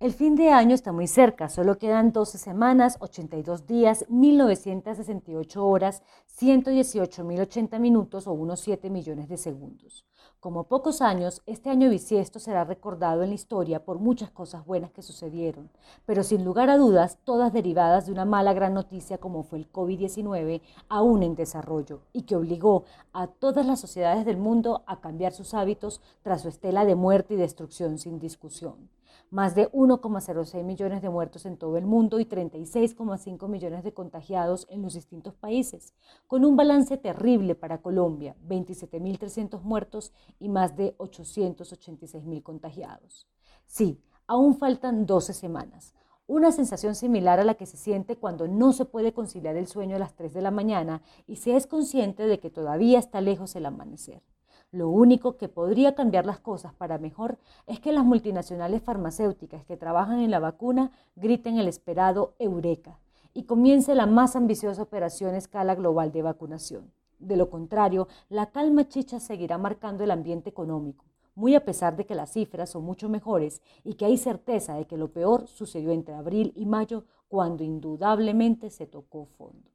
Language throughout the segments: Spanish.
El fin de año está muy cerca, solo quedan 12 semanas, 82 días, 1968 horas, 118.080 minutos o unos 7 millones de segundos. Como pocos años, este año bisiesto será recordado en la historia por muchas cosas buenas que sucedieron, pero sin lugar a dudas, todas derivadas de una mala gran noticia como fue el COVID-19, aún en desarrollo, y que obligó a todas las sociedades del mundo a cambiar sus hábitos tras su estela de muerte y destrucción sin discusión más de 1,06 millones de muertos en todo el mundo y 36,5 millones de contagiados en los distintos países, con un balance terrible para Colombia, 27.300 muertos y más de 886.000 contagiados. Sí, aún faltan 12 semanas, una sensación similar a la que se siente cuando no se puede conciliar el sueño a las 3 de la mañana y se es consciente de que todavía está lejos el amanecer. Lo único que podría cambiar las cosas para mejor es que las multinacionales farmacéuticas que trabajan en la vacuna griten el esperado Eureka y comience la más ambiciosa operación a escala global de vacunación. De lo contrario, la calma chicha seguirá marcando el ambiente económico, muy a pesar de que las cifras son mucho mejores y que hay certeza de que lo peor sucedió entre abril y mayo, cuando indudablemente se tocó fondo.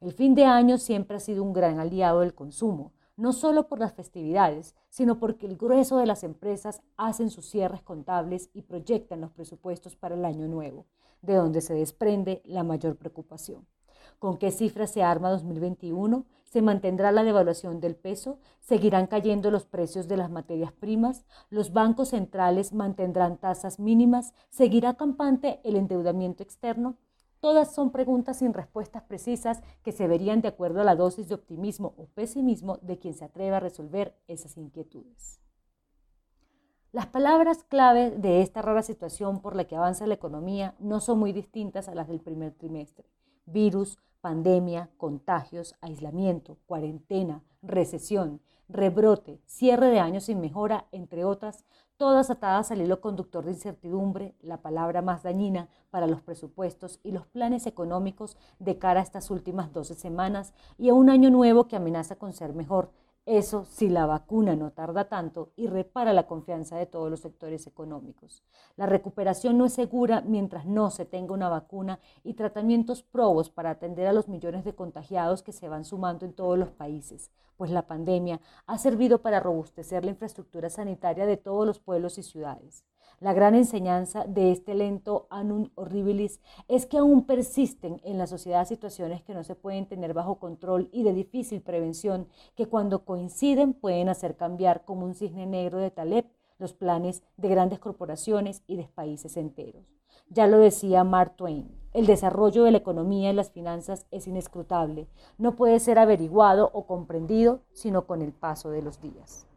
El fin de año siempre ha sido un gran aliado del consumo, no solo por las festividades, sino porque el grueso de las empresas hacen sus cierres contables y proyectan los presupuestos para el año nuevo, de donde se desprende la mayor preocupación. ¿Con qué cifras se arma 2021? ¿Se mantendrá la devaluación del peso? ¿Seguirán cayendo los precios de las materias primas? ¿Los bancos centrales mantendrán tasas mínimas? ¿Seguirá campante el endeudamiento externo? Todas son preguntas sin respuestas precisas que se verían de acuerdo a la dosis de optimismo o pesimismo de quien se atreva a resolver esas inquietudes. Las palabras clave de esta rara situación por la que avanza la economía no son muy distintas a las del primer trimestre. Virus, pandemia, contagios, aislamiento, cuarentena, recesión, rebrote, cierre de años sin mejora, entre otras, todas atadas al hilo conductor de incertidumbre, la palabra más dañina para los presupuestos y los planes económicos de cara a estas últimas 12 semanas y a un año nuevo que amenaza con ser mejor, eso si la vacuna no tarda tanto y repara la confianza de todos los sectores económicos. La recuperación no es segura mientras no se tenga una vacuna y tratamientos probos para atender a los millones de contagiados que se van sumando en todos los países, pues la pandemia ha servido para robustecer la infraestructura sanitaria de todos los pueblos y ciudades. La gran enseñanza de este lento annum horribilis es que aún persisten en la sociedad situaciones que no se pueden tener bajo control y de difícil prevención, que cuando coinciden pueden hacer cambiar como un cisne negro de Taleb los planes de grandes corporaciones y de países enteros. Ya lo decía Mark Twain, el desarrollo de la economía y las finanzas es inescrutable, no puede ser averiguado o comprendido sino con el paso de los días.